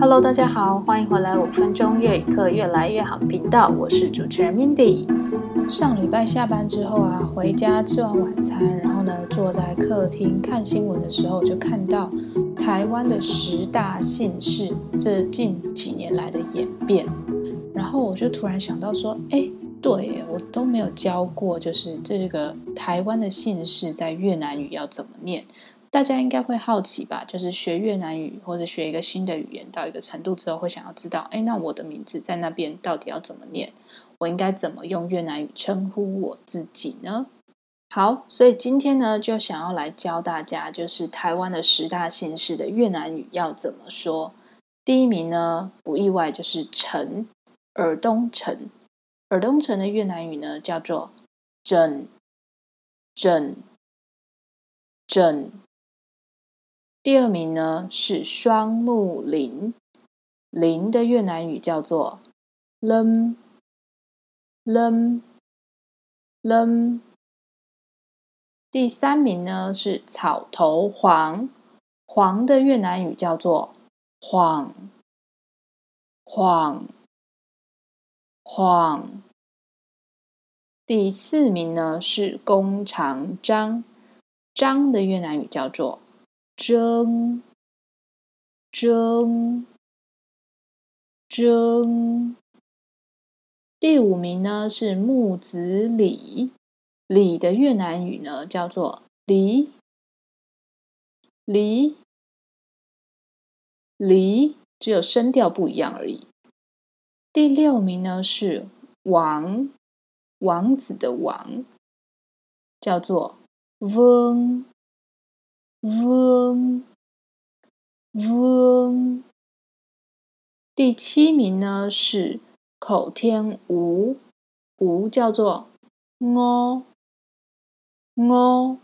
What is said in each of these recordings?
Hello，大家好，欢迎回来五分钟粤语课越来越好频道，我是主持人 Mindy。上礼拜下班之后啊，回家吃完晚餐，然后呢，坐在客厅看新闻的时候，就看到台湾的十大姓氏这近几年来的演变，然后我就突然想到说，哎，对，我都没有教过，就是这个台湾的姓氏在越南语要怎么念。大家应该会好奇吧？就是学越南语或者学一个新的语言到一个程度之后，会想要知道，哎，那我的名字在那边到底要怎么念？我应该怎么用越南语称呼我自己呢？好，所以今天呢，就想要来教大家，就是台湾的十大姓氏的越南语要怎么说。第一名呢，不意外就是陈，尔东陈，尔东陈的越南语呢叫做整整整。第二名呢是双木林，林的越南语叫做 Lâm，Lâm，Lâm。第三名呢是草头黄，黄的越南语叫做晃，晃，晃。第四名呢是弓长张，张的越南语叫做。征，征，征。第五名呢是木子李，李的越南语呢叫做黎，黎，黎，只有声调不一样而已。第六名呢是王，王子的王，叫做翁。翁，翁。第七名呢是口天吴，吴叫做我，我，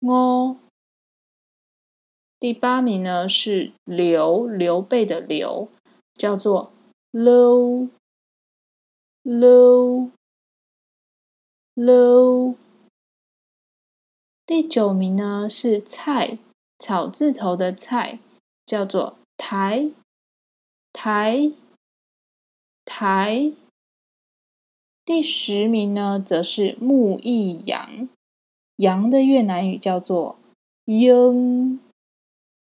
我。第八名呢是刘，刘备的刘，叫做 lâu，lâu，lâu。第九名呢是菜，草字头的菜，叫做台，台，台。第十名呢则是木易阳，阳的越南语叫做英，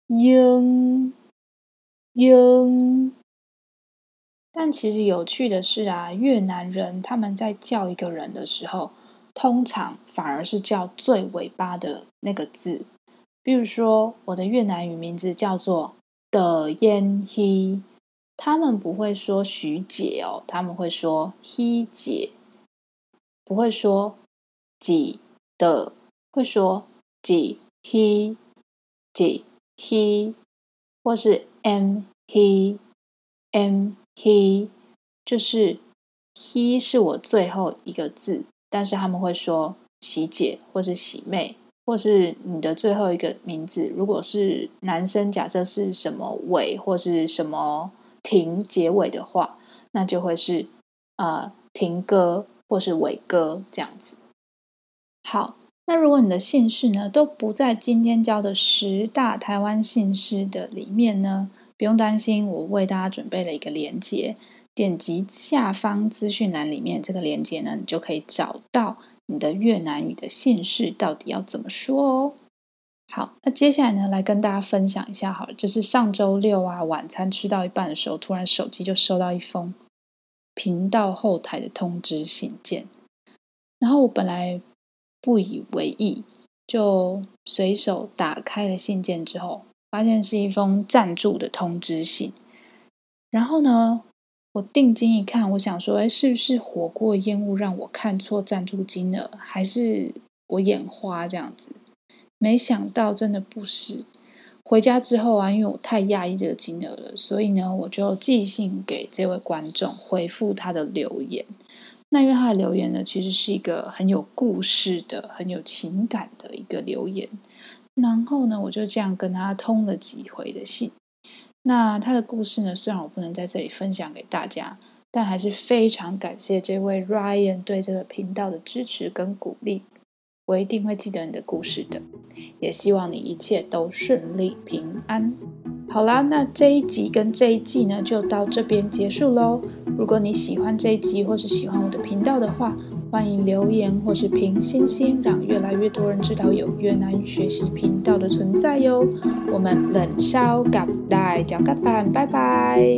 英，英。但其实有趣的是啊，越南人他们在叫一个人的时候，通常反而是叫最尾巴的那个字，比如说我的越南语名字叫做的烟希，他们不会说徐姐哦，他们会说希姐，不会说几的，会说几希几希，或是 m 希 m 希，就是希是我最后一个字。但是他们会说喜姐，或是喜妹，或是你的最后一个名字。如果是男生，假设是什么伟或是什么婷结尾的话，那就会是呃婷哥或是伟哥这样子。好，那如果你的姓氏呢都不在今天教的十大台湾姓氏的里面呢，不用担心，我为大家准备了一个连接。点击下方资讯栏里面这个链接呢，你就可以找到你的越南语的姓氏到底要怎么说哦。好，那接下来呢，来跟大家分享一下，好了，就是上周六啊，晚餐吃到一半的时候，突然手机就收到一封频道后台的通知信件，然后我本来不以为意，就随手打开了信件之后，发现是一封赞助的通知信，然后呢，我定睛一看，我想说，哎，是不是火锅烟雾让我看错赞助金额，还是我眼花这样子？没想到真的不是。回家之后啊，因为我太讶异这个金额了，所以呢，我就寄信给这位观众，回复他的留言。那因为他的留言呢，其实是一个很有故事的、很有情感的一个留言。然后呢，我就这样跟他通了几回的信。那他的故事呢，虽然我不能在这里分享给大家，但还是非常感谢这位 Ryan 对这个频道的支持跟鼓励。我一定会记得你的故事的，也希望你一切都顺利平安。好啦，那这一集跟这一季呢，就到这边结束喽。如果你喜欢这一集，或是喜欢我的频道的话，欢迎留言或是评星星，让越来越多人知道有越南学习频道的存在哟。我们冷烧干带脚咖板，拜拜。